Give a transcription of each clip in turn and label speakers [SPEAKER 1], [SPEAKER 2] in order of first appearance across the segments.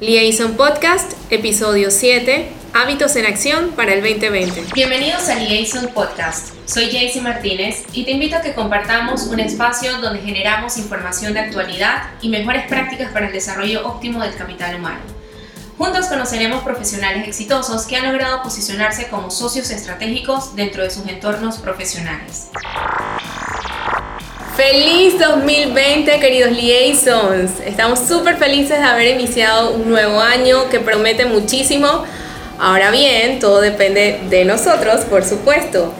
[SPEAKER 1] Liaison Podcast, episodio 7, Hábitos en Acción para el 2020.
[SPEAKER 2] Bienvenidos a Liaison Podcast. Soy Jaycee Martínez y te invito a que compartamos un espacio donde generamos información de actualidad y mejores prácticas para el desarrollo óptimo del capital humano. Juntos conoceremos profesionales exitosos que han logrado posicionarse como socios estratégicos dentro de sus entornos profesionales.
[SPEAKER 1] Feliz 2020 queridos liaisons. Estamos súper felices de haber iniciado un nuevo año que promete muchísimo. Ahora bien, todo depende de nosotros, por supuesto.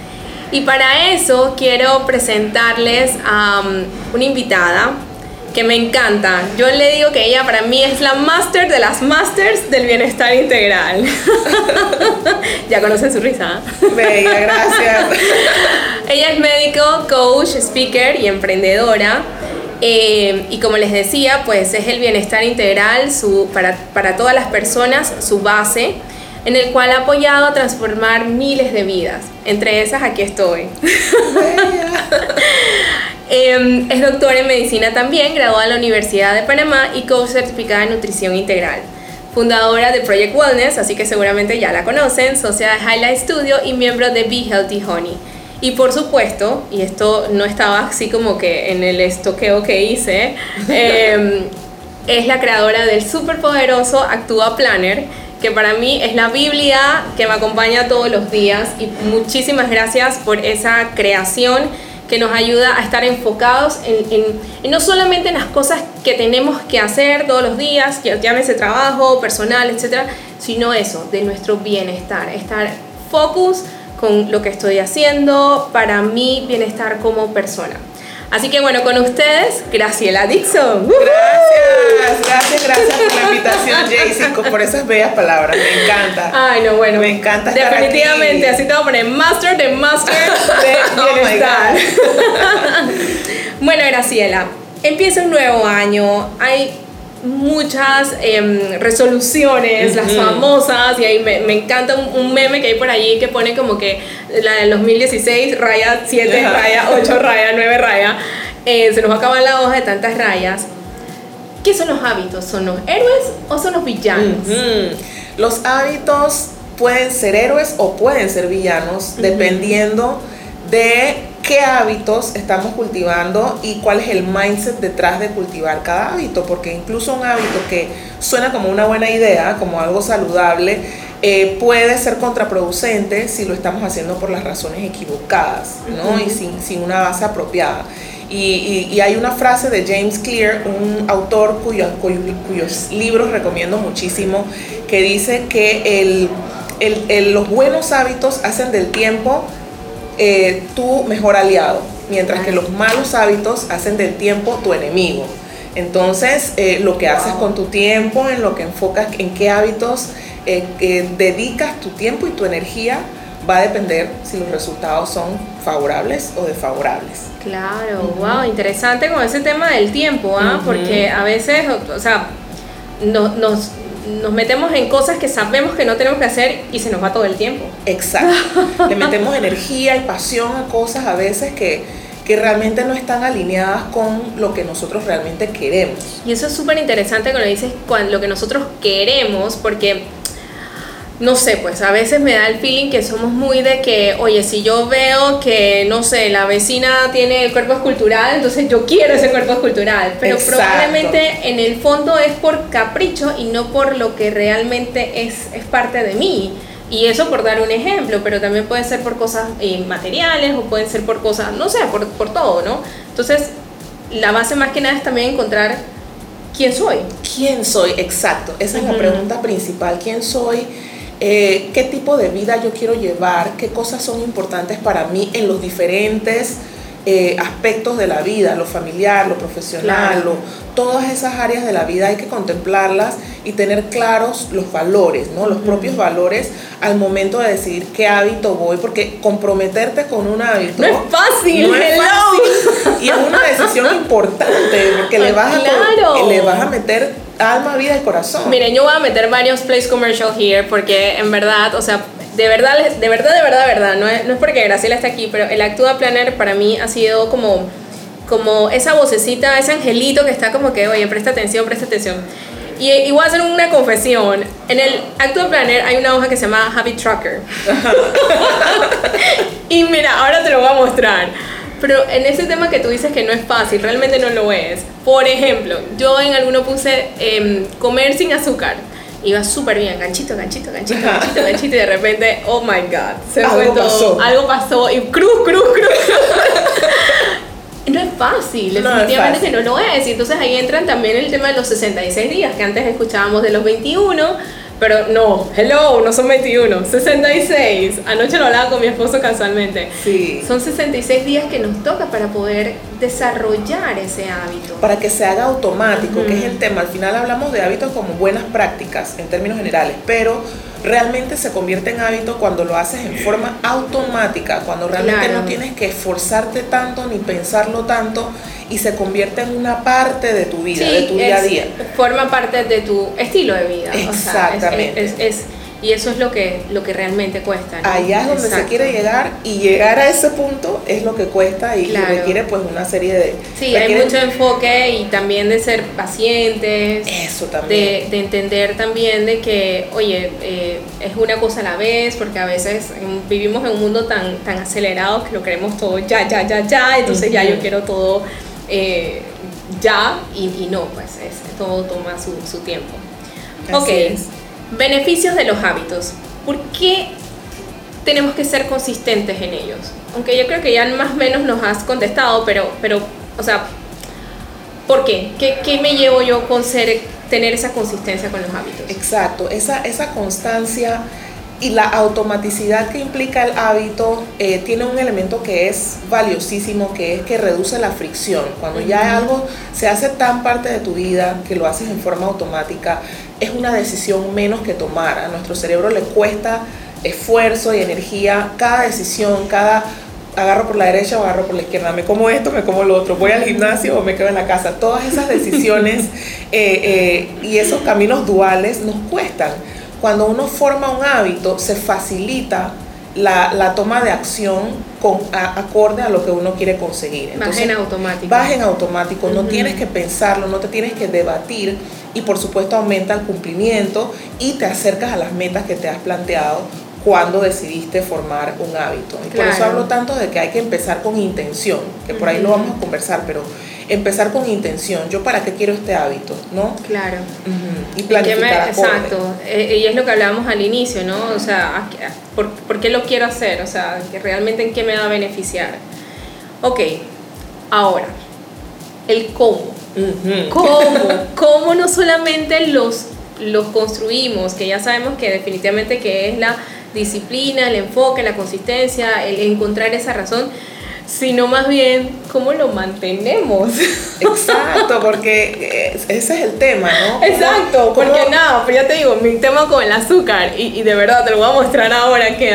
[SPEAKER 1] Y para eso quiero presentarles a um, una invitada que me encanta. Yo le digo que ella para mí es la máster de las masters del bienestar integral. ya conocen su risa.
[SPEAKER 3] Bella, gracias.
[SPEAKER 1] ella es médico, coach, speaker y emprendedora. Eh, y como les decía, pues es el bienestar integral su, para, para todas las personas, su base en el cual ha apoyado a transformar miles de vidas. Entre esas, aquí estoy. Em, es doctora en medicina también, graduada en la Universidad de Panamá y coach certificada en nutrición integral. Fundadora de Project Wellness, así que seguramente ya la conocen, socia de Highlight Studio y miembro de Be Healthy Honey. Y por supuesto, y esto no estaba así como que en el estoqueo que hice, em, es la creadora del superpoderoso Actúa Planner, que para mí es la Biblia que me acompaña todos los días. Y muchísimas gracias por esa creación que nos ayuda a estar enfocados en, no solamente en las cosas que tenemos que hacer todos los días, llámese trabajo, personal, etcétera, sino eso, de nuestro bienestar, estar focus con lo que estoy haciendo para mi bienestar como persona. Así que bueno, con ustedes, Graciela Dixon.
[SPEAKER 3] Gracias, gracias, gracias por la invitación, Jaycee, por esas bellas palabras. Me encanta.
[SPEAKER 1] Ay, no, bueno.
[SPEAKER 3] Me encanta.
[SPEAKER 1] Definitivamente, así te voy a poner Master de Master de oh Bienestar. bueno, Graciela, empieza un nuevo año. Hay muchas em, resoluciones, las famosas, y ahí me, me encanta un, meme que hay por allí que pone como que la del 2016, raya 7, raya 8, raya 9, raya. Eh, se nos va a acabar la hoja de tantas rayas. ¿Qué son los hábitos? ¿Son los héroes o son los villanos?
[SPEAKER 3] Los hábitos pueden ser héroes o pueden ser villanos, dependiendo de qué hábitos estamos cultivando y cuál es el mindset detrás de cultivar cada hábito, porque incluso un hábito que suena como una buena idea, como algo saludable, eh, puede ser contraproducente si lo estamos haciendo por las razones equivocadas ¿no? y sin, sin, una base apropiada. Y, y, hay una frase de James Clear, un autor cuyo, cuyos libros recomiendo muchísimo, que dice que el, el, los buenos hábitos hacen del tiempo eh, tu mejor aliado, mientras que los malos hábitos hacen del tiempo tu enemigo. Entonces, eh, lo que haces con tu tiempo, en lo que enfocas, en qué hábitos eh, dedicas tu tiempo y tu energía, va a depender si los resultados son favorables o desfavorables.
[SPEAKER 1] Claro, wow, interesante con ese tema del tiempo, ¿ah? porque a veces, o sea, nos, nos metemos en cosas que sabemos que no tenemos que hacer y se nos va todo el tiempo.
[SPEAKER 3] Exacto. Le metemos energía y pasión a cosas a veces que, que realmente no están alineadas con lo que nosotros realmente queremos.
[SPEAKER 1] Y eso es súper interesante cuando dices lo que nosotros queremos, porque no sé, pues a veces me da el feeling que somos muy de que, oye, si yo veo que, no sé, la vecina tiene el cuerpo escultural, entonces yo quiero ese cuerpo escultural. Pero probablemente en el fondo es por capricho y no por lo que realmente es, es parte de mí. Y eso por dar un ejemplo, pero también puede ser por cosas eh, materiales o pueden ser por cosas, no sé, por, por todo, ¿no? Entonces, la base más que nada es también encontrar quién soy.
[SPEAKER 3] ¿Quién soy? Exacto. Esa es la pregunta principal. ¿Quién soy? Eh, qué tipo de vida yo quiero llevar, qué cosas son importantes para mí en los diferentes eh, aspectos de la vida, lo familiar, lo profesional, todas esas áreas de la vida hay que contemplarlas y tener claros los valores, ¿no? los propios valores al momento de decidir qué hábito voy, porque comprometerte con un hábito
[SPEAKER 1] no es fácil,
[SPEAKER 3] no es fácil. Y es una decisión importante porque le vas, a, le vas a meter alma, vida y corazón.
[SPEAKER 1] Miren, yo voy a meter varios place commercial here porque en verdad, o sea, de verdad, de verdad, de verdad, de verdad, no es, no es porque Graciela está aquí, pero el Actua Planner para mí ha sido como, como esa vocecita, ese angelito que está como que, oye, presta atención, presta atención. Y, y voy a hacer una confesión. En el Actual Planner hay una hoja que se llama Habit Tracker. y mira, ahora te lo voy a mostrar. Pero en ese tema que tú dices que no es fácil, realmente no lo es. Por ejemplo, yo en alguno puse em, comer sin azúcar. Iba súper bien, ganchito, ganchito, ganchito, ganchito, ganchito, y de repente, oh my god, se
[SPEAKER 3] Algo
[SPEAKER 1] fue todo.
[SPEAKER 3] pasó.
[SPEAKER 1] Algo pasó y cruz, cruz, cruz. no es fácil,
[SPEAKER 3] No
[SPEAKER 1] definitivamente que no lo es. Y entonces ahí entran también el tema de los 66 días, que antes escuchábamos de los 21, pero no, hello, no son 21, 66. Anoche lo hablaba con mi esposo casualmente.
[SPEAKER 3] Sí.
[SPEAKER 1] Son 66 días que nos toca para poder desarrollar ese hábito.
[SPEAKER 3] para que se haga automático, que es el tema. Al final hablamos de hábitos como buenas prácticas en términos generales, pero realmente se convierte en hábito cuando lo haces en forma automática, cuando realmente
[SPEAKER 1] Claro.
[SPEAKER 3] no tienes que esforzarte tanto ni pensarlo tanto y se convierte en una parte de tu vida, de tu día a día.
[SPEAKER 1] Forma parte de tu estilo de vida. o sea, es-
[SPEAKER 3] Exactamente.
[SPEAKER 1] es- es- y eso es lo que, lo que realmente cuesta. ¿no?
[SPEAKER 3] Allá es donde se quiere llegar y llegar a ese punto es lo que cuesta y,
[SPEAKER 1] Claro.
[SPEAKER 3] requiere pues una serie de...
[SPEAKER 1] Sí, hay mucho enfoque y también de ser pacientes.
[SPEAKER 3] Eso también.
[SPEAKER 1] De, de entender también de que, oye, eh, es una cosa a la vez, porque a veces vivimos en un mundo tan, tan acelerado que lo queremos todo ya, ya, ya, ya, entonces ya yo quiero todo eh, ya y, y no, pues es, todo toma su, su tiempo.
[SPEAKER 3] Así
[SPEAKER 1] ok,
[SPEAKER 3] es.
[SPEAKER 1] Beneficios de los hábitos. ¿Por qué tenemos que ser consistentes en ellos? Aunque yo creo que ya más o menos nos has contestado, pero, pero o sea, ¿por qué? ¿Qué, qué me llevo yo con ser, tener esa consistencia con los hábitos?
[SPEAKER 3] Exacto, esa, esa constancia y la automaticidad que implica el hábito eh, tiene un elemento que es valiosísimo, que es que reduce la fricción. Cuando ya algo se hace tan parte de tu vida que lo haces en forma automática, es una decisión menos que tomar. A nuestro cerebro le cuesta esfuerzo y energía cada decisión, cada agarro por la derecha o agarro por la izquierda, me como esto, me como lo otro, voy al gimnasio o me quedo en la casa. Todas esas decisiones eh, eh, y esos caminos duales nos cuestan. Cuando uno forma un hábito, se facilita la, la toma de acción con, a- acorde a lo que uno quiere conseguir.
[SPEAKER 1] Más en automático.
[SPEAKER 3] Vas en automático, no tienes que pensarlo, no te tienes que debatir y por supuesto aumenta el cumplimiento y te acercas a las metas que te has planteado cuando decidiste formar un hábito. Y por eso
[SPEAKER 1] Claro.
[SPEAKER 3] hablo tanto de que hay que empezar con intención, que por ahí lo
[SPEAKER 1] Ujú.
[SPEAKER 3] vamos a conversar, pero empezar con intención. ¿Yo para qué quiero este hábito? ¿No?
[SPEAKER 1] Claro.
[SPEAKER 3] Ujú. Y
[SPEAKER 1] ¿Y me-
[SPEAKER 3] planificar acorde.
[SPEAKER 1] exacto, Eh, y es lo que hablábamos al inicio, ¿no? O sea, ¿a qué- ¿por, por qué lo quiero hacer? O sea, realmente en qué me va a beneficiar. Ok, ahora, el cómo. ¿Cómo? ¿Cómo no solamente los, los construimos, que ya sabemos que definitivamente que es la disciplina, el enfoque, la consistencia, el encontrar esa razón, sino más bien cómo lo mantenemos?
[SPEAKER 3] Exacto, porque eh, ese es el tema, ¿no?
[SPEAKER 1] Exacto,
[SPEAKER 3] ¿Cómo-
[SPEAKER 1] porque nada, pero ya te digo, mi tema con el azúcar, y, y de verdad te lo voy a mostrar ahora que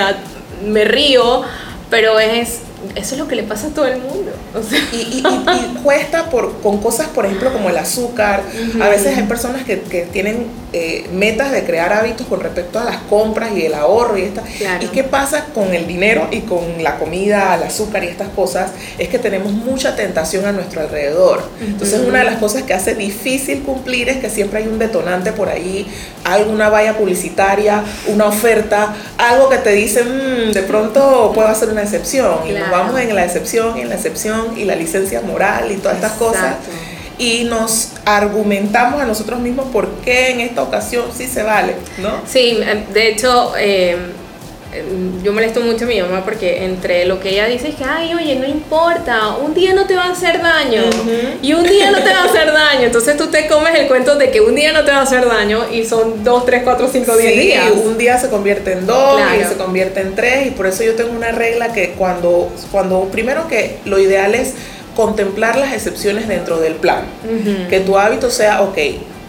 [SPEAKER 1] me río, pero es, eso es lo que le pasa a todo el mundo. O sea,
[SPEAKER 3] Y, y- y- y cuesta por, con cosas, por ejemplo, como el azúcar.
[SPEAKER 1] Ujú.
[SPEAKER 3] A veces hay personas que, que tienen eh, metas de crear hábitos con respecto a las compras y el ahorro y esta.
[SPEAKER 1] Claro.
[SPEAKER 3] ¿Y qué pasa con el dinero y con la comida, el azúcar y estas cosas? Es que tenemos mucha tentación a nuestro alrededor. Entonces, una de las cosas que hace difícil cumplir es que siempre hay un detonante por ahí, alguna valla publicitaria, una oferta, algo que te dice, "Mm, de pronto puedo hacer una excepción. Y nos vamos en la excepción, en la excepción, y la licencia moral y todas estas cosas. Y nos argumentamos a nosotros mismos por qué en esta ocasión sí se vale, ¿no?
[SPEAKER 1] Sí, eh, de hecho, eh, eh, yo molesto mucho a mi mamá porque entre lo que ella dice es que, ay, oye, no importa, un día no te va a hacer daño y un día no te va a hacer daño. Entonces tú te comes el cuento de que un día no te va a hacer daño y son dos, tres, cuatro, cinco, diez
[SPEAKER 3] Sí,
[SPEAKER 1] días.
[SPEAKER 3] un día se convierte en dos
[SPEAKER 1] Claro.
[SPEAKER 3] y se convierte en tres y por eso yo tengo una regla que cuando, cuando primero que lo ideal es contemplar las excepciones dentro del plan. Que tu hábito sea, ok,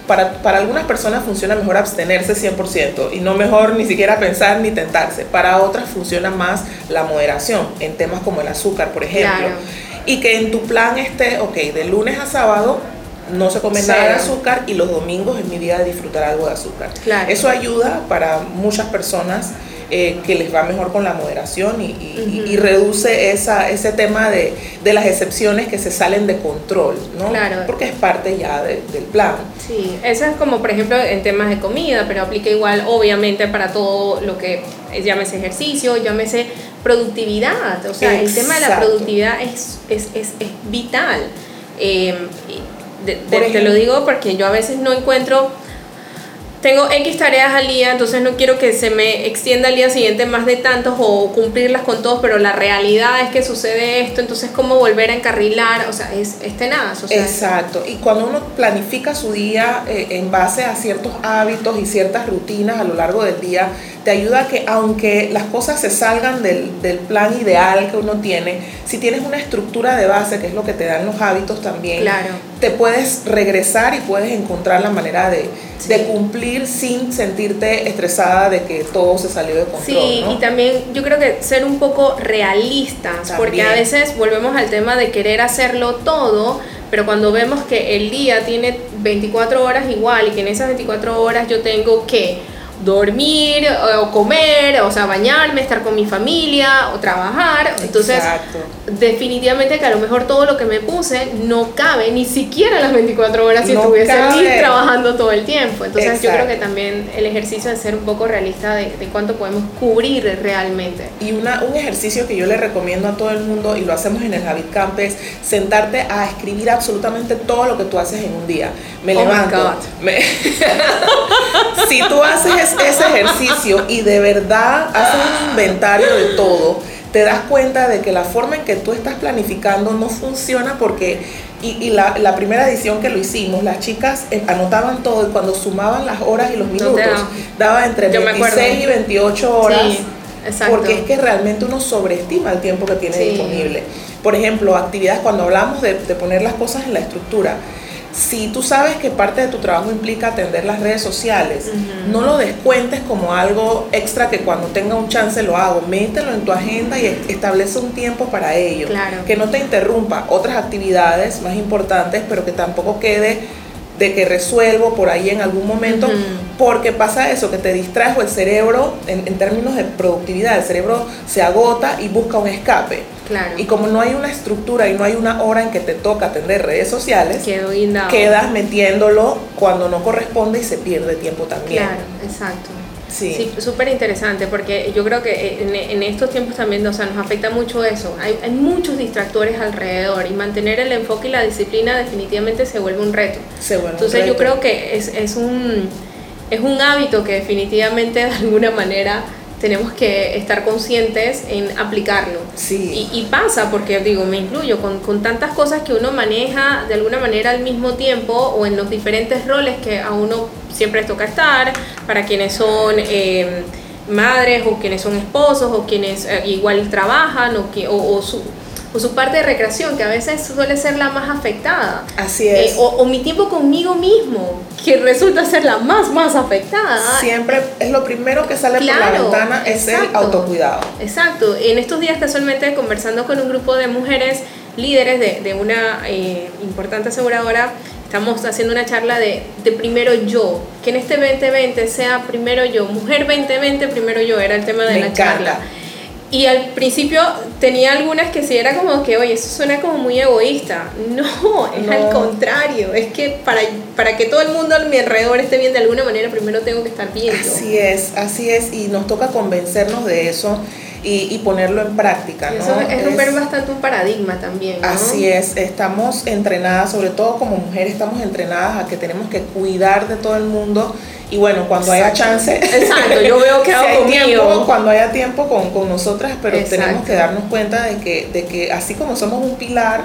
[SPEAKER 3] para, para algunas personas funciona mejor abstenerse 100% y no mejor ni siquiera pensar ni tentarse. Para otras funciona más la moderación en temas como el azúcar, por ejemplo.
[SPEAKER 1] Claro.
[SPEAKER 3] Y que en tu plan esté, ok, de lunes a sábado no se come nada de azúcar y los domingos es mi día de disfrutar algo de azúcar.
[SPEAKER 1] Claro.
[SPEAKER 3] Eso ayuda para muchas personas eh, que les va mejor con la moderación y, y-
[SPEAKER 1] Ujú.
[SPEAKER 3] y reduce esa, ese tema de, de las excepciones que se salen de control, ¿no?
[SPEAKER 1] Claro.
[SPEAKER 3] Porque es parte ya de- del plan.
[SPEAKER 1] Sí, eso es como por ejemplo en temas de comida, pero aplica igual obviamente para todo lo que es, llámese ejercicio, llámese productividad. O sea, el tema de la productividad es, es, es, es vital. Eh, te lo digo porque yo a veces no encuentro tengo X tareas al día, entonces no quiero que se me extienda al día siguiente más de tantos o cumplirlas con todos, pero la realidad es que sucede esto, entonces cómo volver a encarrilar, o sea, es, es tenaz.
[SPEAKER 3] Exacto, y cuando uno planifica su día eh, en base a ciertos hábitos y ciertas rutinas a lo largo del día, te ayuda a que aunque las cosas se salgan del, del plan ideal que uno tiene, si tienes una estructura de base, que es lo que te dan los hábitos también,
[SPEAKER 1] claro.
[SPEAKER 3] Te puedes regresar y puedes encontrar la manera de, de cumplir sin sentirte estresada de que todo se salió de control.
[SPEAKER 1] Sí, y también yo creo que ser un poco realistas, porque a veces volvemos al tema de querer hacerlo todo, pero cuando vemos que el día tiene 24 horas igual y que en esas 24 horas yo tengo que dormir o comer, o sea, bañarme, estar con mi familia o trabajar. Entonces, definitivamente que a lo mejor todo lo que me puse no cabe ni siquiera las 24 horas si estuviese aquí trabajando todo el tiempo. Entonces, yo creo que también el ejercicio de ser un poco realista de, de cuánto podemos cubrir realmente.
[SPEAKER 3] Y una, un ejercicio que yo le recomiendo a todo el mundo y lo hacemos en el Habit Camp es sentarte a escribir absolutamente todo lo que tú haces en un día. Me oh levanto. si tú haces ese ejercicio y de verdad haces un inventario de todo, te das cuenta de que la forma en que tú estás planificando no funciona porque, y, la, la, primera edición que lo hicimos, las chicas eh, anotaban todo y cuando sumaban las horas y los minutos, daba entre 26 y 28 horas. porque es que realmente uno sobreestima el tiempo que tiene disponible. Por ejemplo, actividades, cuando hablamos de, de poner las cosas en la estructura, si tú sabes que parte de tu trabajo implica atender las redes sociales, no lo descuentes como algo extra que cuando tenga un chance lo hago. Mételo en tu agenda y establece un tiempo para ello. Que no te interrumpa otras actividades más importantes, pero que tampoco quede de que resuelvo por ahí en algún momento, porque pasa eso, que te distrajo el cerebro en, en, términos de productividad, el cerebro se agota y busca un escape.
[SPEAKER 1] Claro.
[SPEAKER 3] Y como no hay una estructura y no hay una hora en que te toca atender redes sociales, quedas metiéndolo cuando no corresponde y se pierde tiempo también.
[SPEAKER 1] Claro, exacto. Sí, súper interesante porque yo creo que en, en, estos tiempos también o sea, nos afecta mucho eso. Hay, hay, muchos distractores alrededor y mantener el enfoque y la disciplina definitivamente se vuelve un reto.
[SPEAKER 3] Se vuelve
[SPEAKER 1] Entonces
[SPEAKER 3] un
[SPEAKER 1] reto. yo creo que es, es, un, es un hábito que definitivamente de alguna manera tenemos que estar conscientes en aplicarlo.
[SPEAKER 3] Sí.
[SPEAKER 1] Y, y, pasa, porque digo, me incluyo, con, con, tantas cosas que uno maneja de alguna manera al mismo tiempo o en los diferentes roles que a uno siempre les toca estar, para quienes son eh, madres o quienes son esposos o quienes eh, igual trabajan o, que, o, o su o su parte de recreación, que a veces suele ser la más afectada.
[SPEAKER 3] Así es.
[SPEAKER 1] Eh, o, o, mi tiempo conmigo mismo, que resulta ser la más, más afectada.
[SPEAKER 3] Siempre es lo primero que sale
[SPEAKER 1] claro,
[SPEAKER 3] por la ventana, es
[SPEAKER 1] exacto,
[SPEAKER 3] el autocuidado.
[SPEAKER 1] Exacto. En estos días casualmente conversando con un grupo de mujeres líderes de, de una eh, importante aseguradora, estamos haciendo una charla de, de, primero yo, que en este 2020 sea primero yo, mujer 2020, primero yo, era el tema de
[SPEAKER 3] Me
[SPEAKER 1] la
[SPEAKER 3] encanta.
[SPEAKER 1] charla. Y al principio tenía algunas que sí era como que, oye, eso suena como muy egoísta. No, es
[SPEAKER 3] No.
[SPEAKER 1] al contrario. Es que para, para que todo el mundo a mi alrededor esté bien de alguna manera, primero tengo que estar bien.
[SPEAKER 3] Así es, así es, y nos toca convencernos de eso y, y ponerlo en práctica.
[SPEAKER 1] Y
[SPEAKER 3] ¿no?
[SPEAKER 1] Eso es romper bastante un paradigma también. ¿no?
[SPEAKER 3] Así es, estamos entrenadas, sobre todo como mujeres, estamos entrenadas a que tenemos que cuidar de todo el mundo y bueno, cuando haya chance,
[SPEAKER 1] Exacto, yo veo que
[SPEAKER 3] si
[SPEAKER 1] hago
[SPEAKER 3] hay
[SPEAKER 1] conmigo.
[SPEAKER 3] tiempo, cuando haya tiempo con, con nosotras, pero
[SPEAKER 1] Exacto.
[SPEAKER 3] tenemos que darnos cuenta de que, de que así como somos un pilar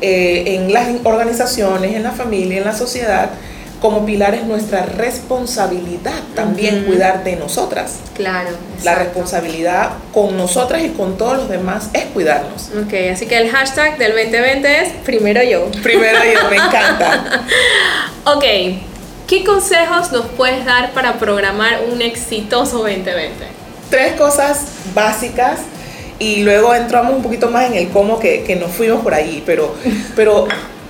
[SPEAKER 3] eh, en las organizaciones, en la familia, en la sociedad, como pilar es nuestra responsabilidad también cuidar de nosotras.
[SPEAKER 1] Claro.
[SPEAKER 3] La responsabilidad con nosotras y con todos los demás es cuidarnos.
[SPEAKER 1] Ok, así que el hashtag del 2020 es primero yo.
[SPEAKER 3] Primero yo, me encanta.
[SPEAKER 1] Ok, ¿qué consejos nos puedes dar para programar un exitoso 2020?
[SPEAKER 3] Tres cosas básicas y luego entramos un poquito más en el cómo que, que nos fuimos por ahí, pero, pero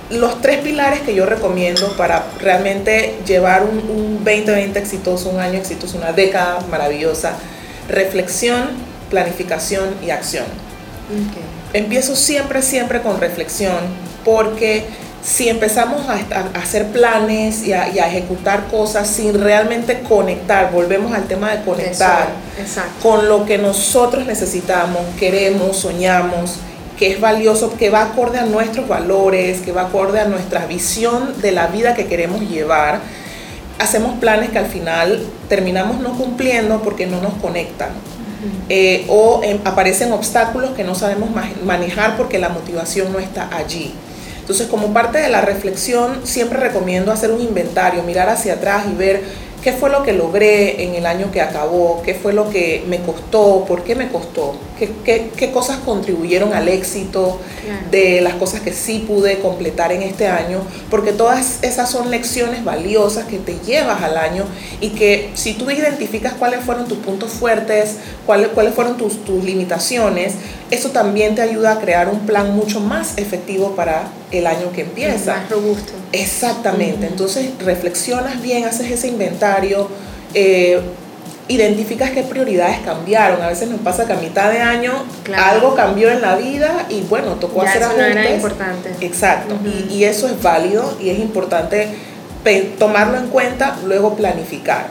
[SPEAKER 3] los tres pilares que yo recomiendo para realmente llevar un, un 2020 exitoso, un año exitoso, una década maravillosa, reflexión, planificación y acción.
[SPEAKER 1] Okay.
[SPEAKER 3] Empiezo siempre, siempre con reflexión porque si empezamos a, hacer planes y a, ejecutar cosas sin realmente conectar, volvemos al tema de conectar con lo que nosotros necesitamos, queremos, soñamos, que es valioso, que va acorde a nuestros valores, que va acorde a nuestra visión de la vida que queremos llevar, hacemos planes que al final terminamos no cumpliendo porque no nos conectan. Eh, o em, aparecen obstáculos que no sabemos manejar porque la motivación no está allí. Entonces, como parte de la reflexión, siempre recomiendo hacer un inventario, mirar hacia atrás y ver qué fue lo que logré en el año que acabó, qué fue lo que me costó, por qué me costó, qué, qué, cosas contribuyeron al éxito de las cosas que sí pude completar en este año, porque todas esas son lecciones valiosas que te llevas al año y que si tú identificas cuáles fueron tus puntos fuertes, cuáles, cuáles fueron tus, tus limitaciones, eso también te ayuda a crear un plan mucho más efectivo para el año que empieza.
[SPEAKER 1] Más robusto.
[SPEAKER 3] Exactamente. Entonces reflexionas bien, haces ese inventario, eh, identificas qué prioridades cambiaron. A veces nos pasa que a mitad de año algo cambió en la vida y bueno, tocó hacer
[SPEAKER 1] eso No era importante.
[SPEAKER 3] Exacto. y, y, eso es válido y es importante tomarlo en cuenta, luego planificar.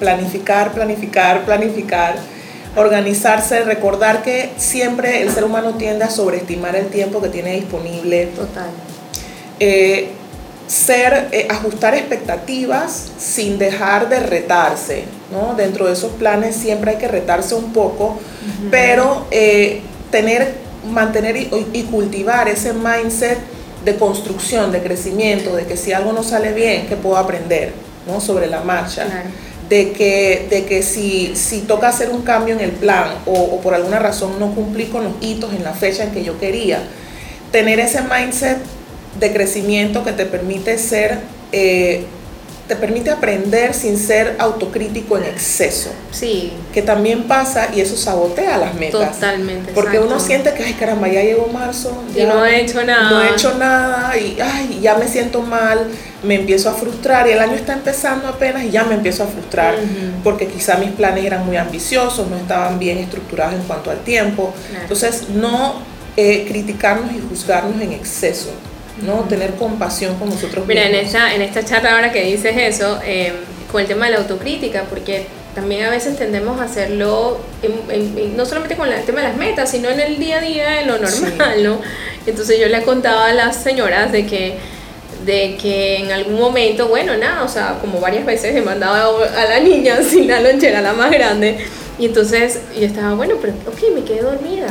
[SPEAKER 3] Planificar, planificar, planificar organizarse, recordar que siempre el ser humano tiende a sobreestimar el tiempo que tiene disponible.
[SPEAKER 1] Total.
[SPEAKER 3] Eh, ser, eh, ajustar expectativas sin dejar de retarse, ¿no? Dentro de esos planes siempre hay que retarse un poco, pero eh, tener, mantener y, cultivar ese mindset de construcción, de crecimiento, de que si algo no sale bien, que puedo aprender, ¿no? Sobre la marcha de que, de que si, si toca hacer un cambio en el plan o, por alguna razón no cumplí con los hitos en la fecha en que yo quería, tener ese mindset de crecimiento que te permite ser eh, te permite aprender sin ser autocrítico en exceso.
[SPEAKER 1] Sí.
[SPEAKER 3] Que también pasa y eso sabotea las metas.
[SPEAKER 1] Totalmente.
[SPEAKER 3] Porque uno siente que, ay caramba, ya llegó marzo.
[SPEAKER 1] y no he hecho nada.
[SPEAKER 3] No he hecho nada y ay, ya me siento mal, me empiezo a frustrar y el año está empezando apenas y ya me empiezo a frustrar porque quizá mis planes eran muy ambiciosos, no estaban bien estructurados en cuanto al tiempo. Entonces, no eh, criticarnos y juzgarnos en exceso. ¿No? Tener compasión con nosotros
[SPEAKER 1] Mira, en esta, en esta charla ahora que dices eso, em, con el tema de la autocrítica, porque también a veces tendemos a hacerlo, no solamente con el tema de las metas, sino en el día a día, en lo normal, ¿no? Entonces yo le contaba a las señoras de que de que en algún momento, bueno, nada, o sea, como varias veces he mandado a la niña sin la lonchera, la más grande, y entonces yo estaba, bueno, pero ok, me quedé dormida,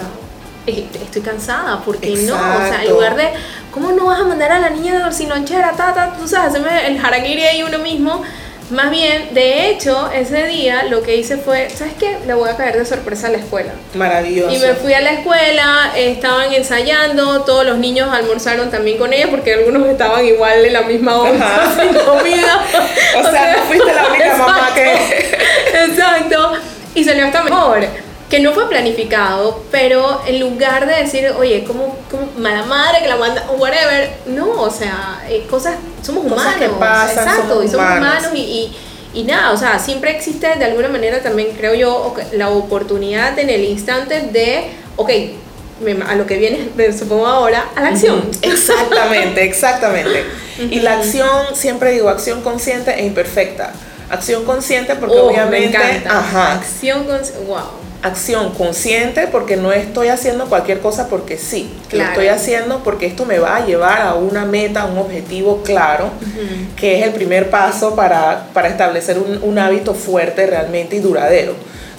[SPEAKER 1] estoy cansada, ¿por qué no? O sea, en lugar de, ¿cómo no vas a mandar a la niña sin lonchera? Ta, ta, tú sabes, hacerme el harakiri ahí uno mismo. Más bien, de hecho, ese día lo que hice fue, ¿sabes qué? Le voy a caer de sorpresa a la escuela.
[SPEAKER 3] Maravilloso.
[SPEAKER 1] Y me fui a la escuela, estaban ensayando, todos los niños almorzaron también con ella porque algunos estaban igual en la misma hora sin comida.
[SPEAKER 3] o, sea, no fuiste la única mamá que...
[SPEAKER 1] exacto. Y salió hasta mejor que no fue planificado, pero en lugar de decir, oye, como, mala madre que la manda, whatever, no, o sea, eh, cosas, somos humanos.
[SPEAKER 3] que pasan,
[SPEAKER 1] exacto, y somos humanos y, y, nada, o sea, siempre existe de alguna manera también, creo yo, la oportunidad en el instante de, ok, a lo que viene, supongo ahora, a la acción.
[SPEAKER 3] Exactamente, exactamente. Y la acción, siempre digo, acción consciente e imperfecta. Acción consciente porque oh, obviamente...
[SPEAKER 1] Me encanta. Ajá. Acción consciente, wow
[SPEAKER 3] acción consciente porque no estoy haciendo cualquier cosa porque sí, lo estoy haciendo porque esto me va a llevar a una meta, a un objetivo claro, que es el primer paso para, establecer un, hábito fuerte realmente y duradero.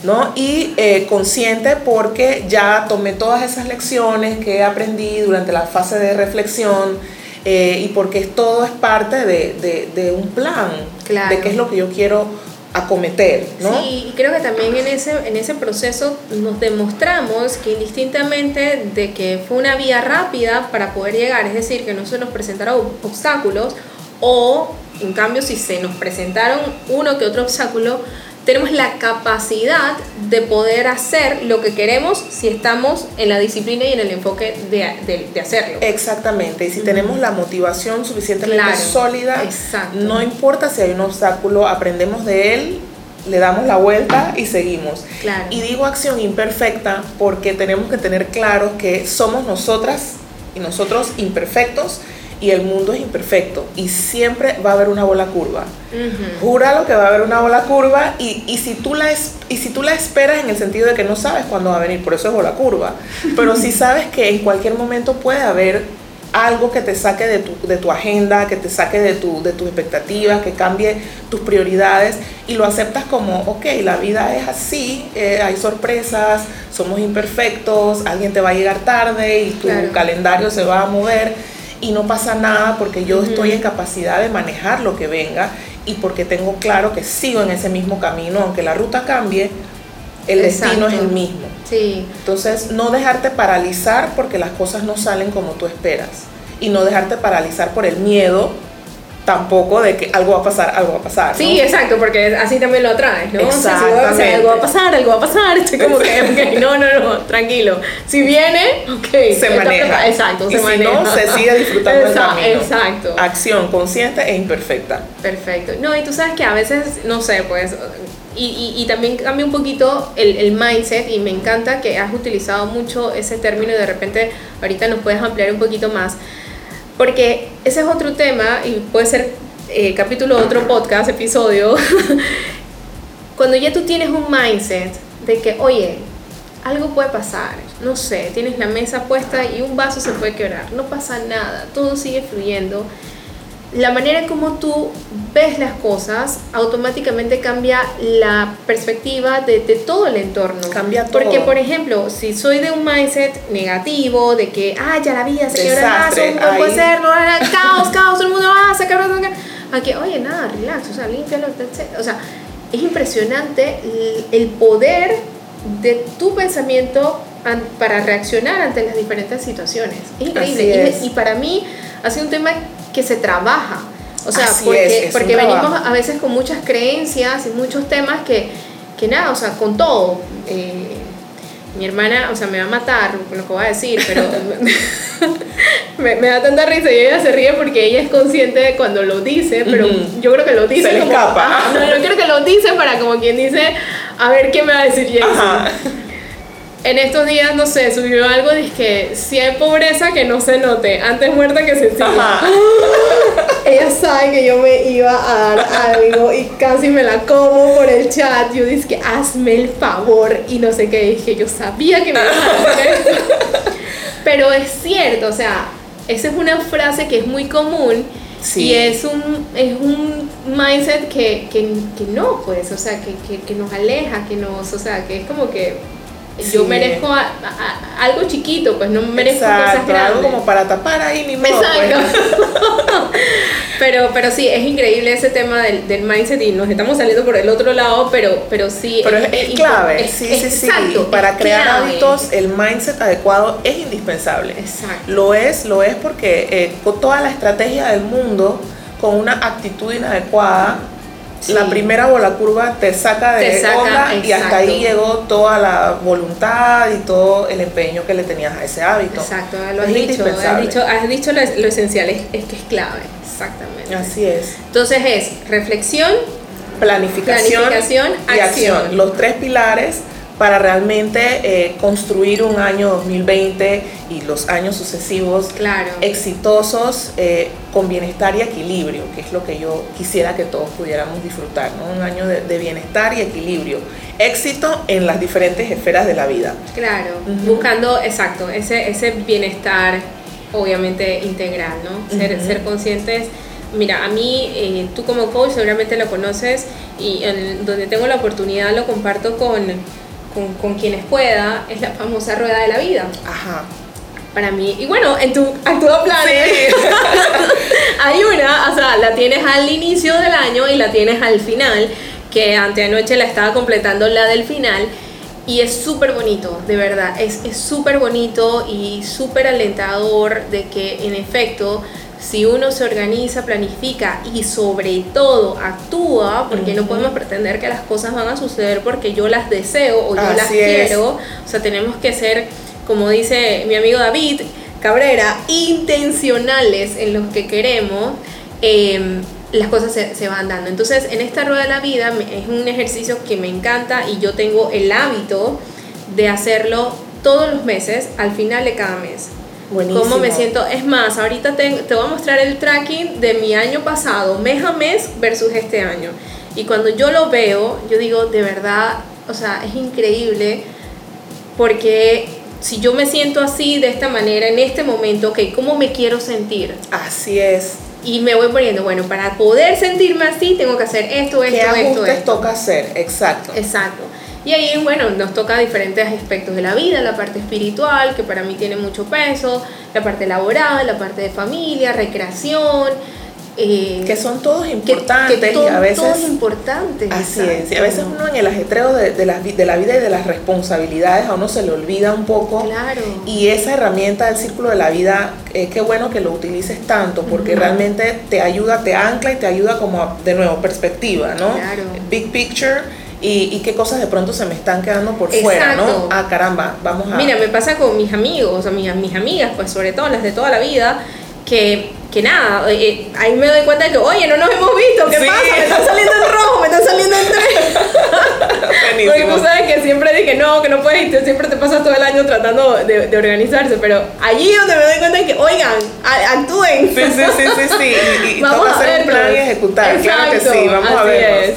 [SPEAKER 3] ¿no? Y eh, consciente porque ya tomé todas esas lecciones que aprendí durante la fase de reflexión eh, y porque todo es parte de, un plan, de qué es lo que yo quiero acometer, ¿no?
[SPEAKER 1] Sí, y creo que también en ese, en ese proceso nos demostramos que indistintamente de que fue una vía rápida para poder llegar, es decir, que no se nos presentaron obstáculos, o en cambio si se nos presentaron uno que otro obstáculo, tenemos la capacidad de poder hacer lo que queremos si estamos en la disciplina y en el enfoque de, hacerlo.
[SPEAKER 3] Exactamente, y si tenemos la motivación suficientemente sólida, no importa si hay un obstáculo, aprendemos de él, le damos la vuelta y seguimos. Y digo acción imperfecta porque tenemos que tener claro que somos nosotras y nosotros imperfectos y el mundo es imperfecto y siempre va a haber una bola curva.
[SPEAKER 1] Ujú.
[SPEAKER 3] Júralo que va a haber una bola curva y, y si tú la es- y si tú la esperas en el sentido de que no sabes cuándo va a venir, por eso es bola curva, pero si sabes que en cualquier momento puede haber algo que te saque de tu, de tu agenda, que te saque de, tu, de tus expectativas, que cambie tus prioridades y lo aceptas como, ok, la vida es así, eh, hay sorpresas, somos imperfectos, alguien te va a llegar tarde y tu
[SPEAKER 1] Claro.
[SPEAKER 3] calendario se va a mover y no pasa nada porque yo estoy en capacidad de manejar lo que venga y porque tengo claro que sigo en ese mismo camino, aunque la ruta cambie, el destino es el mismo.
[SPEAKER 1] Sí,
[SPEAKER 3] Entonces, no dejarte paralizar porque las cosas no salen como tú esperas. Y no dejarte paralizar por el miedo tampoco de que algo va a pasar, algo va a pasar. ¿no?
[SPEAKER 1] Sí, exacto, porque así también lo atraes, ¿no? O sea, si
[SPEAKER 3] Exactamente.
[SPEAKER 1] algo va a pasar, algo va a pasar, estoy como que, ok, no, no, no, tranquilo. Si viene, ok.
[SPEAKER 3] se maneja.
[SPEAKER 1] Exacto,
[SPEAKER 3] y
[SPEAKER 1] se
[SPEAKER 3] si
[SPEAKER 1] maneja.
[SPEAKER 3] no, se sigue disfrutando del
[SPEAKER 1] Exa-
[SPEAKER 3] camino.
[SPEAKER 1] Exacto.
[SPEAKER 3] Acción consciente e imperfecta.
[SPEAKER 1] Perfecto. No, y tú sabes que a veces, no sé, pues, y, y, y también cambia un poquito el, el mindset y me encanta que has utilizado mucho ese término y de repente ahorita nos puedes ampliar un poquito más, porque ese es otro tema y puede ser eh, capítulo de otro podcast, episodio, cuando ya tú tienes un mindset de que, oye, algo puede pasar, no sé, tienes la mesa puesta y un vaso se puede quebrar, no pasa nada, todo sigue fluyendo. La manera en como tú ves las cosas automáticamente cambia la perspectiva de, de todo el entorno.
[SPEAKER 3] Cambia todo.
[SPEAKER 1] Porque, por ejemplo, si soy de un mindset negativo, de que, ah, ya la vida se el vaso,
[SPEAKER 3] Desastre,
[SPEAKER 1] no puede ser, no, no, caos, caos, todo el mundo, ah, se quebró, se quebró. Aquí, oye, nada, relax, o sea, límpialo, etc. O sea, es impresionante el- el poder de tu pensamiento para reaccionar ante las diferentes situaciones. Es increíble.
[SPEAKER 3] Así
[SPEAKER 1] Y-
[SPEAKER 3] es.
[SPEAKER 1] Y, para mí ha sido un tema que se trabaja. O sea,
[SPEAKER 3] Así
[SPEAKER 1] porque,
[SPEAKER 3] es, es un
[SPEAKER 1] porque venimos
[SPEAKER 3] trabajo.
[SPEAKER 1] a veces con muchas creencias y muchos temas que, que nada, o sea, con todo. eh, mi hermana, o sea, me va a matar con lo que voy a decir, pero me, me da tanta risa y ella se ríe porque ella es consciente de cuando lo dice, pero yo creo que lo dice
[SPEAKER 3] Se le
[SPEAKER 1] como-
[SPEAKER 3] escapa.
[SPEAKER 1] No, yo creo que lo dice para como quien dice, a ver qué me va a decir Jason.
[SPEAKER 3] Ajá.
[SPEAKER 1] En estos días, no sé, subió algo, dice que si hay pobreza que no se note, antes muerta que sencilla. Ella sabe que yo me iba a dar algo y casi me la como por el chat. Yo dije que hazme el favor y no sé qué. Dije, yo sabía que me ibas a hacer eso. Pero es cierto, o sea, esa es una frase que es muy común
[SPEAKER 3] Sí.
[SPEAKER 1] y es un, es un mindset que, que, que no, pues, o sea, que, que, que nos aleja, que nos, o sea, que es como que yo merezco a- a- a- algo chiquito, pues no merezco cosas
[SPEAKER 3] Exacto, algo
[SPEAKER 1] grandes.
[SPEAKER 3] como para tapar ahí mi modo. pues.
[SPEAKER 1] Pero, pero sí, es increíble ese tema del, del mindset y nos estamos saliendo por el otro lado, pero, pero sí.
[SPEAKER 3] Pero es, clave,
[SPEAKER 1] es-
[SPEAKER 3] sí, sí, sí.
[SPEAKER 1] exacto,
[SPEAKER 3] Para crear
[SPEAKER 1] clave.
[SPEAKER 3] hábitos, el mindset adecuado es indispensable.
[SPEAKER 1] Exacto.
[SPEAKER 3] Lo es, lo es porque eh, con toda la estrategia del mundo, con una actitud inadecuada,
[SPEAKER 1] Sí.
[SPEAKER 3] la primera bola curva te saca de
[SPEAKER 1] Te saca,
[SPEAKER 3] onda y hasta ahí llegó toda la voluntad y todo el empeño que le tenías a ese hábito.
[SPEAKER 1] Exacto, lo has
[SPEAKER 3] Es
[SPEAKER 1] dicho, has dicho, has dicho lo, lo esencial, es, es que es clave, exactamente.
[SPEAKER 3] Así es.
[SPEAKER 1] Entonces es reflexión,
[SPEAKER 3] Planificación,
[SPEAKER 1] Planificación,
[SPEAKER 3] y
[SPEAKER 1] acción.
[SPEAKER 3] acción. Los tres pilares para realmente eh, construir un año 2020 y los años sucesivos
[SPEAKER 1] claro.
[SPEAKER 3] exitosos eh, con bienestar y equilibrio, que es lo que yo quisiera que todos pudiéramos disfrutar, ¿no? Un año de, de bienestar y equilibrio. Éxito en las diferentes esferas de la vida.
[SPEAKER 1] Claro, buscando, exacto, ese, ese bienestar obviamente integral, ¿no? Ser,
[SPEAKER 3] Ujú.
[SPEAKER 1] ser conscientes. Mira, a mí, eh, tú como coach seguramente lo conoces y en donde tengo la oportunidad lo comparto con, con, con quienes pueda, es la famosa rueda de la vida.
[SPEAKER 3] Ajá.
[SPEAKER 1] Para mí, y bueno, en tu actual plan hay una, o sea, la tienes al inicio del año y la tienes al final, que anteanoche la estaba completando la del final. Y es súper bonito, de verdad, es es súper bonito y súper alentador de que en efecto, si uno se organiza, planifica y sobre todo actúa, porque no podemos pretender que las cosas van a suceder porque yo las deseo o yo
[SPEAKER 3] Así
[SPEAKER 1] las
[SPEAKER 3] es.
[SPEAKER 1] quiero, o sea, tenemos que ser, como dice mi amigo David Cabrera, intencionales en lo que queremos. eh, las cosas se, se van dando. Entonces, en esta rueda de la vida es un ejercicio que me encanta y yo tengo el hábito de hacerlo todos los meses, al final de cada mes.
[SPEAKER 3] Buenísimo.
[SPEAKER 1] cómo me siento. Es más, ahorita te, te voy a mostrar el tracking de mi año pasado, mes a mes versus este año. Y cuando yo lo veo, yo digo, de verdad, o sea, es increíble porque si yo me siento así, de esta manera, en este momento, ok, ¿cómo me quiero sentir?
[SPEAKER 3] Así es.
[SPEAKER 1] Y me voy poniendo, bueno, para poder sentirme así, tengo que hacer esto, esto,
[SPEAKER 3] ¿Qué
[SPEAKER 1] esto, esto.
[SPEAKER 3] toca hacer? Exacto.
[SPEAKER 1] Exacto. Y ahí, bueno, nos toca diferentes aspectos de la vida, la parte espiritual, que para mí tiene mucho peso, la parte laboral, la parte de familia, recreación. eh,
[SPEAKER 3] Que son todos
[SPEAKER 1] que-
[SPEAKER 3] importantes
[SPEAKER 1] que
[SPEAKER 3] y
[SPEAKER 1] todo-
[SPEAKER 3] a veces...
[SPEAKER 1] todo es importante.
[SPEAKER 3] Así es, y a
[SPEAKER 1] exacto.
[SPEAKER 3] veces uno en el ajetreo de, de, la, de la vida y de las responsabilidades a uno se le olvida un poco.
[SPEAKER 1] Claro.
[SPEAKER 3] Y esa herramienta del círculo de la vida, eh, qué bueno que lo utilices tanto, porque
[SPEAKER 1] Ujú.
[SPEAKER 3] realmente te ayuda, te ancla y te ayuda como, a- de nuevo, perspectiva, ¿no?
[SPEAKER 1] Claro.
[SPEAKER 3] Big picture y, y qué cosas de pronto se me están quedando por fuera, ¿no? Ah, caramba, vamos a...
[SPEAKER 1] Mira, me pasa con mis amigos, o mis, mis amigas, pues sobre todo las de toda la vida, que, que nada, eh, eh, ahí me doy cuenta de que, oye, no nos hemos visto, ¿qué
[SPEAKER 3] Sí.
[SPEAKER 1] pasa? Me están saliendo en rojo, me están saliendo en tres. Porque tú sabes que siempre dije no, que no puedes y tú siempre te pasas todo el año tratando de, de organizarse, pero allí donde me doy cuenta de que, oigan, a- actúen.
[SPEAKER 3] Sí, sí, sí, sí, sí. Y, y
[SPEAKER 1] Vamos
[SPEAKER 3] toca
[SPEAKER 1] a
[SPEAKER 3] hacer un plan y ejecutar. claro que sí, vamos a
[SPEAKER 1] así
[SPEAKER 3] verlos.
[SPEAKER 1] es.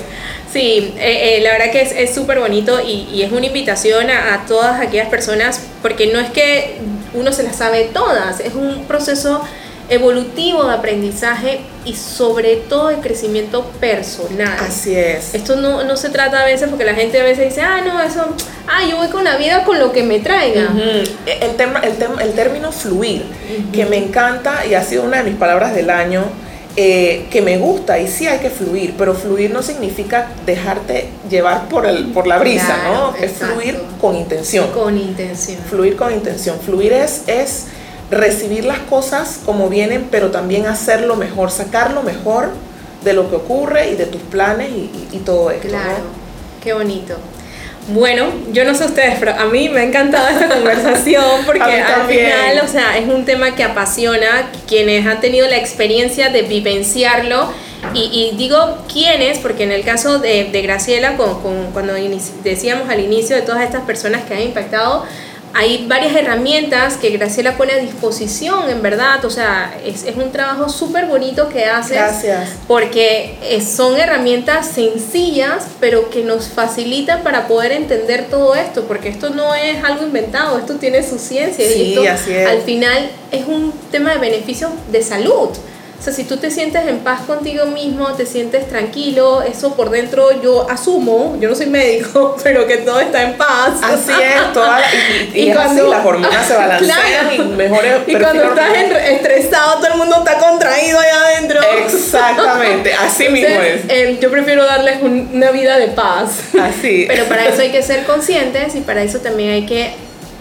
[SPEAKER 1] Sí, eh, eh, la verdad que es- súper bonito y, y es una invitación a, a todas aquellas personas, porque no es que uno se las sabe todas, es un proceso evolutivo de aprendizaje y sobre todo de crecimiento personal.
[SPEAKER 3] Así es.
[SPEAKER 1] Esto no, no se trata a veces porque la gente a veces dice, ah, no, eso, ah, yo voy con la vida con lo que me traiga.
[SPEAKER 3] El, tema, el, tem- el término fluir, que me encanta y ha sido una de mis palabras del año, eh, que me gusta y sí hay que fluir, pero fluir no significa dejarte llevar por, el, por la brisa,
[SPEAKER 1] Claro,
[SPEAKER 3] ¿no? Es fluir con intención.
[SPEAKER 1] Con intención.
[SPEAKER 3] Fluir con intención. Fluir es, es recibir las cosas como vienen, pero también hacerlo mejor, sacar lo mejor de lo que ocurre y de tus planes y, y- y todo esto. ¿no?
[SPEAKER 1] Claro, qué bonito. Bueno, yo no sé ustedes, pero a mí me ha encantado esta conversación porque al final, o sea, es un tema que apasiona quienes han tenido la experiencia de vivenciarlo. Y, y digo quiénes, porque en el caso de, de Graciela, con, con- cuando decíamos al inicio de todas estas personas que han impactado, hay varias herramientas que Graciela pone a disposición, en verdad. O sea, es, es un trabajo súper bonito que haces
[SPEAKER 3] Gracias.
[SPEAKER 1] porque eh, son herramientas sencillas, pero que nos facilitan para poder entender todo esto, porque esto no es algo inventado, esto tiene su ciencia
[SPEAKER 3] Sí,
[SPEAKER 1] y esto
[SPEAKER 3] así es.
[SPEAKER 1] al final es un tema de beneficio de salud. O sea, si tú te sientes en paz contigo mismo, te sientes tranquilo, eso por dentro yo asumo, yo no soy médico, pero que todo está en paz.
[SPEAKER 3] Así es, toda la- y, y- y es
[SPEAKER 1] cuando-
[SPEAKER 3] así, las hormonas se balancean
[SPEAKER 1] Claro.
[SPEAKER 3] y mejores
[SPEAKER 1] Y cuando estás estresado, todo el mundo está contraído allá adentro.
[SPEAKER 3] Exactamente, así mismo
[SPEAKER 1] Entonces,
[SPEAKER 3] es.
[SPEAKER 1] eh, yo prefiero darles un- una vida de paz.
[SPEAKER 3] Así.
[SPEAKER 1] Pero para eso hay que ser conscientes y para eso también hay que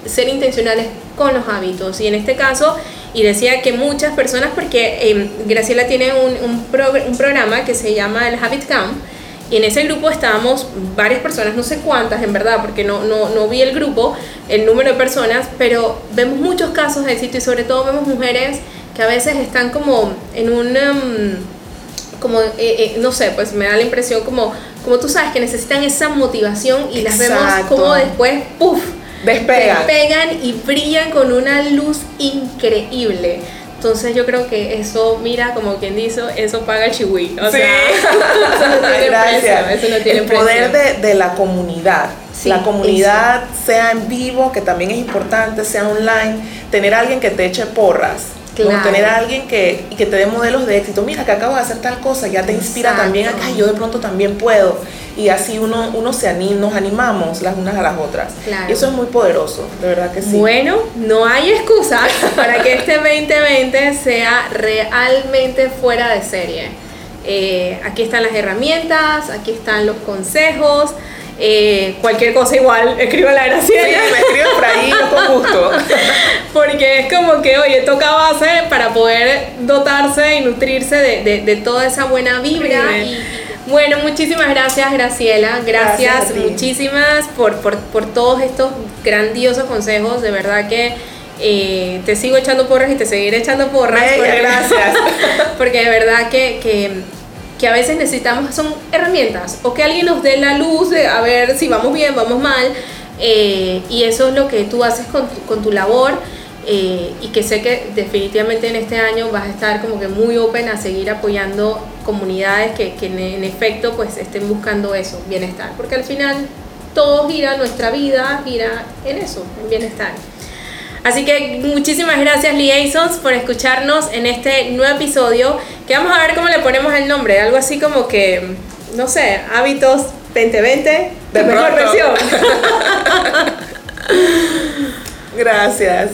[SPEAKER 1] ser intencionales con los hábitos. Y en este caso, y decía que muchas personas, porque eh, Graciela tiene un, un, progr- un programa que se llama el Habit Camp, y en ese grupo estábamos varias personas, no sé cuántas en verdad, porque no, no, no vi el grupo, el número de personas, pero vemos muchos casos de éxito y sobre todo vemos mujeres que a veces están como en un... em, como, eh, eh, no sé, pues me da la impresión como, como tú sabes, que necesitan esa motivación y las vemos
[SPEAKER 3] Exacto.
[SPEAKER 1] como después, puff,
[SPEAKER 3] Despegan.
[SPEAKER 1] despegan y brillan con una luz increíble. Entonces yo creo que eso, mira, como quien dice, eso paga el chihui. O
[SPEAKER 3] Sí.
[SPEAKER 1] sea, eso no tiene
[SPEAKER 3] Gracias.
[SPEAKER 1] precio, eso no tiene
[SPEAKER 3] el poder de, de la comunidad.
[SPEAKER 1] Sí,
[SPEAKER 3] la comunidad, sea en vivo, que también es importante, sea online, tener a alguien que te eche porras.
[SPEAKER 1] Claro.
[SPEAKER 3] Tener a alguien que, y que te dé modelos de éxito. Mira, que acabo de hacer tal cosa, ya te inspira también a que "Ay, yo de pronto también puedo. Y así uno, uno se anima, nos animamos las unas a las otras.
[SPEAKER 1] Claro.
[SPEAKER 3] Y eso es muy poderoso, de verdad que sí.
[SPEAKER 1] Bueno, no hay excusa para que este 2020 sea realmente fuera de serie. Eh, aquí están las herramientas, aquí están los consejos. Eh, cualquier cosa igual, escriba la
[SPEAKER 3] Sí,
[SPEAKER 1] Graciela.
[SPEAKER 3] me escriben por ahí, yo con gusto.
[SPEAKER 1] Porque es como que, oye, toca base para poder dotarse y nutrirse de, de- de toda esa buena vibra. Y, bueno, muchísimas gracias, Graciela. Gracias, muchísimas por, por, por todos estos grandiosos consejos. De verdad que eh, te sigo echando porras y te seguiré echando porras. Porque-
[SPEAKER 3] gracias.
[SPEAKER 1] porque de verdad que, que, que a veces necesitamos, son herramientas, o que alguien nos dé la luz de a ver si vamos bien, vamos mal, eh, y eso es lo que tú haces con tu, con tu labor. eh, y que sé que definitivamente en este año vas a estar como que muy open a seguir apoyando comunidades que, que en, efecto pues estén buscando eso, bienestar, porque al final todo gira, nuestra vida gira en eso, en bienestar. Así que muchísimas gracias Liaisons por escucharnos en este nuevo episodio, que vamos a ver cómo le ponemos el nombre, algo así como que, no sé, hábitos 2020 de mejor versión.
[SPEAKER 3] gracias.